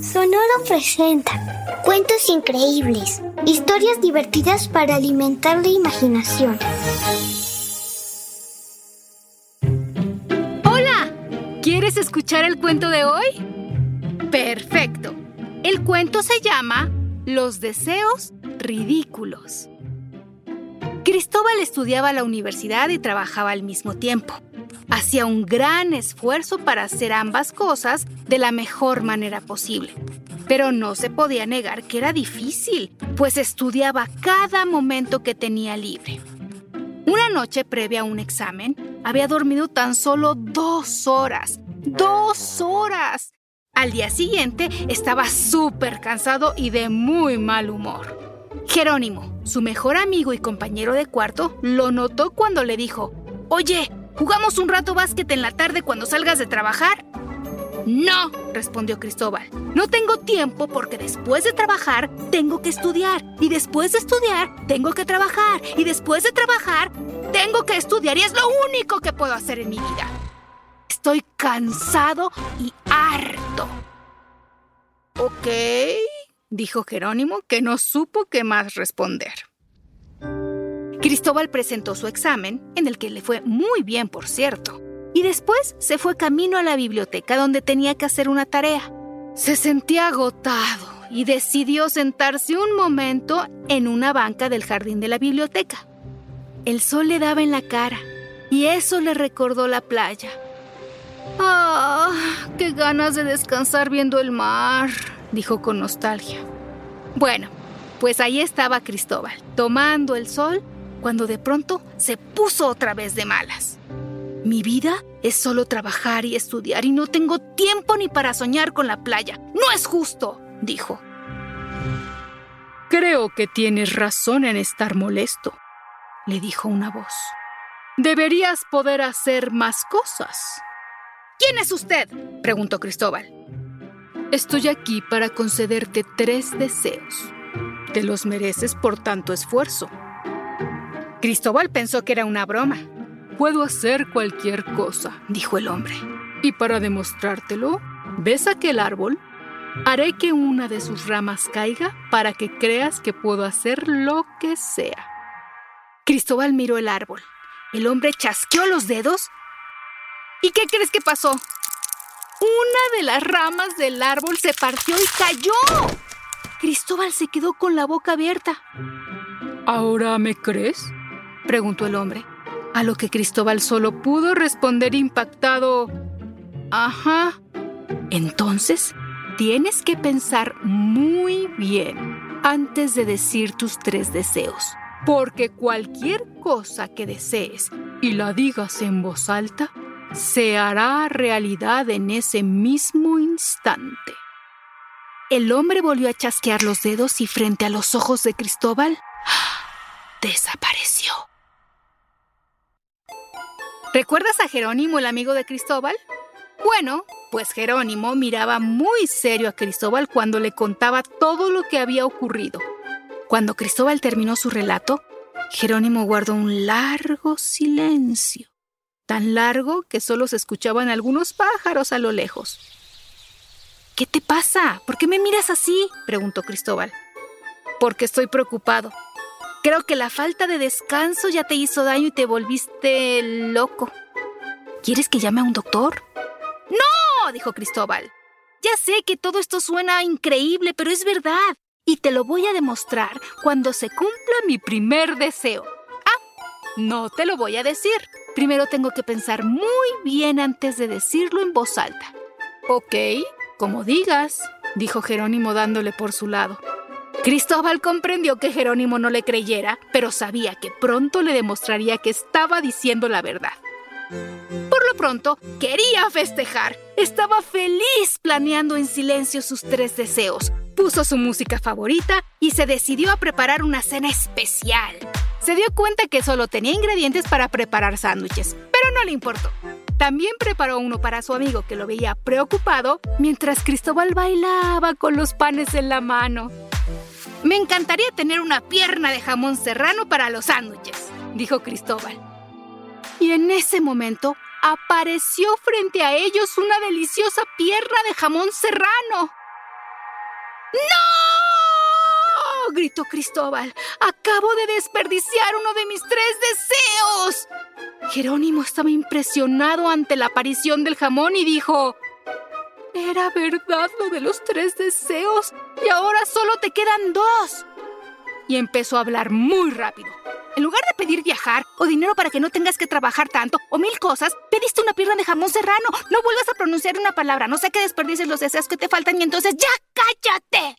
Sonoro presenta cuentos increíbles, historias divertidas para alimentar la imaginación. ¡Hola! ¿Quieres escuchar el cuento de hoy? Perfecto. El cuento se llama Los deseos ridículos. Cristóbal estudiaba a la universidad y trabajaba al mismo tiempo hacía un gran esfuerzo para hacer ambas cosas de la mejor manera posible. Pero no se podía negar que era difícil, pues estudiaba cada momento que tenía libre. Una noche previa a un examen, había dormido tan solo dos horas. ¡Dos horas! Al día siguiente estaba súper cansado y de muy mal humor. Jerónimo, su mejor amigo y compañero de cuarto, lo notó cuando le dijo, Oye, ¿Jugamos un rato básquet en la tarde cuando salgas de trabajar? No, respondió Cristóbal. No tengo tiempo porque después de trabajar tengo que estudiar. Y después de estudiar tengo que trabajar. Y después de trabajar tengo que estudiar. Y es lo único que puedo hacer en mi vida. Estoy cansado y harto. Ok, dijo Jerónimo, que no supo qué más responder. Cristóbal presentó su examen, en el que le fue muy bien, por cierto, y después se fue camino a la biblioteca donde tenía que hacer una tarea. Se sentía agotado y decidió sentarse un momento en una banca del jardín de la biblioteca. El sol le daba en la cara y eso le recordó la playa. ¡Ah! ¡Qué ganas de descansar viendo el mar! dijo con nostalgia. Bueno, pues ahí estaba Cristóbal, tomando el sol cuando de pronto se puso otra vez de malas. Mi vida es solo trabajar y estudiar y no tengo tiempo ni para soñar con la playa. No es justo, dijo. Creo que tienes razón en estar molesto, le dijo una voz. Deberías poder hacer más cosas. ¿Quién es usted? preguntó Cristóbal. Estoy aquí para concederte tres deseos. Te los mereces por tanto esfuerzo. Cristóbal pensó que era una broma. Puedo hacer cualquier cosa, dijo el hombre. Y para demostrártelo, ¿ves aquel árbol? Haré que una de sus ramas caiga para que creas que puedo hacer lo que sea. Cristóbal miró el árbol. El hombre chasqueó los dedos. ¿Y qué crees que pasó? Una de las ramas del árbol se partió y cayó. Cristóbal se quedó con la boca abierta. ¿Ahora me crees? Preguntó el hombre, a lo que Cristóbal solo pudo responder impactado, Ajá. Entonces, tienes que pensar muy bien antes de decir tus tres deseos, porque cualquier cosa que desees y la digas en voz alta, se hará realidad en ese mismo instante. El hombre volvió a chasquear los dedos y frente a los ojos de Cristóbal, desapareció. ¿Recuerdas a Jerónimo, el amigo de Cristóbal? Bueno, pues Jerónimo miraba muy serio a Cristóbal cuando le contaba todo lo que había ocurrido. Cuando Cristóbal terminó su relato, Jerónimo guardó un largo silencio, tan largo que solo se escuchaban algunos pájaros a lo lejos. ¿Qué te pasa? ¿Por qué me miras así? preguntó Cristóbal. Porque estoy preocupado, Creo que la falta de descanso ya te hizo daño y te volviste loco. ¿Quieres que llame a un doctor? No, dijo Cristóbal. Ya sé que todo esto suena increíble, pero es verdad. Y te lo voy a demostrar cuando se cumpla mi primer deseo. Ah, no te lo voy a decir. Primero tengo que pensar muy bien antes de decirlo en voz alta. Ok, como digas, dijo Jerónimo dándole por su lado. Cristóbal comprendió que Jerónimo no le creyera, pero sabía que pronto le demostraría que estaba diciendo la verdad. Por lo pronto, quería festejar. Estaba feliz planeando en silencio sus tres deseos. Puso su música favorita y se decidió a preparar una cena especial. Se dio cuenta que solo tenía ingredientes para preparar sándwiches, pero no le importó. También preparó uno para su amigo que lo veía preocupado mientras Cristóbal bailaba con los panes en la mano. Me encantaría tener una pierna de jamón serrano para los sándwiches, dijo Cristóbal. Y en ese momento apareció frente a ellos una deliciosa pierna de jamón serrano. ¡No! gritó Cristóbal. Acabo de desperdiciar uno de mis tres deseos. Jerónimo estaba impresionado ante la aparición del jamón y dijo, era verdad lo de los tres deseos y ahora solo te quedan dos. Y empezó a hablar muy rápido. En lugar de pedir viajar o dinero para que no tengas que trabajar tanto o mil cosas, pediste una pierna de jamón serrano. No vuelvas a pronunciar una palabra, no sé qué desperdices los deseos que te faltan y entonces ¡ya cállate!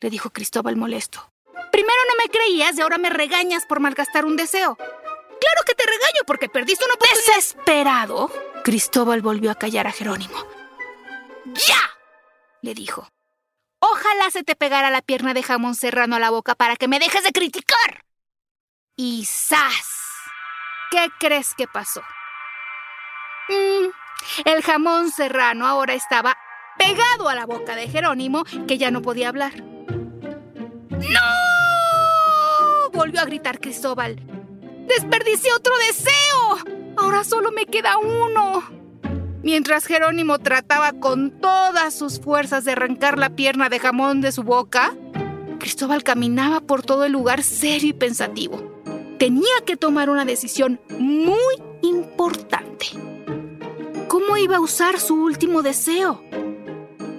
Le dijo Cristóbal molesto. Primero no me creías y ahora me regañas por malgastar un deseo. Claro que te regaño porque perdiste una oportunidad. Desesperado, Cristóbal volvió a callar a Jerónimo. ¡Ya! le dijo. Ojalá se te pegara la pierna de jamón serrano a la boca para que me dejes de criticar. Y ¡zas! ¿Qué crees que pasó? Mm, el jamón serrano ahora estaba pegado a la boca de Jerónimo, que ya no podía hablar. ¡No! volvió a gritar Cristóbal. ¡Desperdicié otro deseo! Ahora solo me queda uno. Mientras Jerónimo trataba con todas sus fuerzas de arrancar la pierna de jamón de su boca, Cristóbal caminaba por todo el lugar serio y pensativo. Tenía que tomar una decisión muy importante. ¿Cómo iba a usar su último deseo?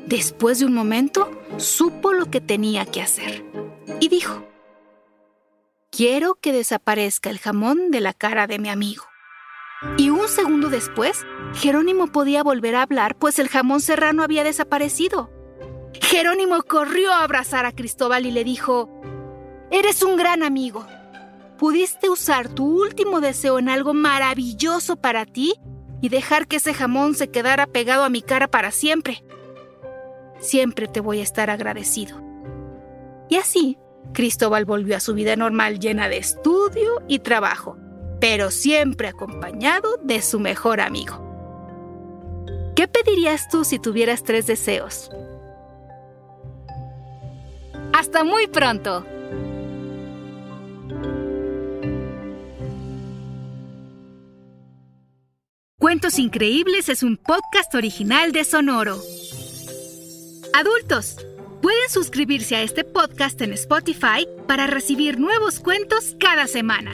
Después de un momento, supo lo que tenía que hacer y dijo, quiero que desaparezca el jamón de la cara de mi amigo. Y un segundo después, Jerónimo podía volver a hablar, pues el jamón serrano había desaparecido. Jerónimo corrió a abrazar a Cristóbal y le dijo, Eres un gran amigo. Pudiste usar tu último deseo en algo maravilloso para ti y dejar que ese jamón se quedara pegado a mi cara para siempre. Siempre te voy a estar agradecido. Y así, Cristóbal volvió a su vida normal llena de estudio y trabajo pero siempre acompañado de su mejor amigo. ¿Qué pedirías tú si tuvieras tres deseos? Hasta muy pronto. Cuentos Increíbles es un podcast original de Sonoro. Adultos, pueden suscribirse a este podcast en Spotify para recibir nuevos cuentos cada semana.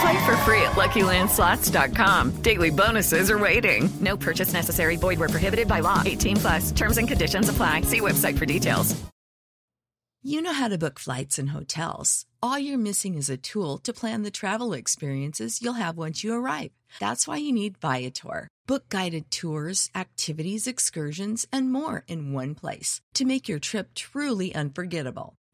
Play for free at LuckyLandSlots.com. Daily bonuses are waiting. No purchase necessary. Void were prohibited by law. 18 plus. Terms and conditions apply. See website for details. You know how to book flights and hotels. All you're missing is a tool to plan the travel experiences you'll have once you arrive. That's why you need Viator. Book guided tours, activities, excursions, and more in one place to make your trip truly unforgettable.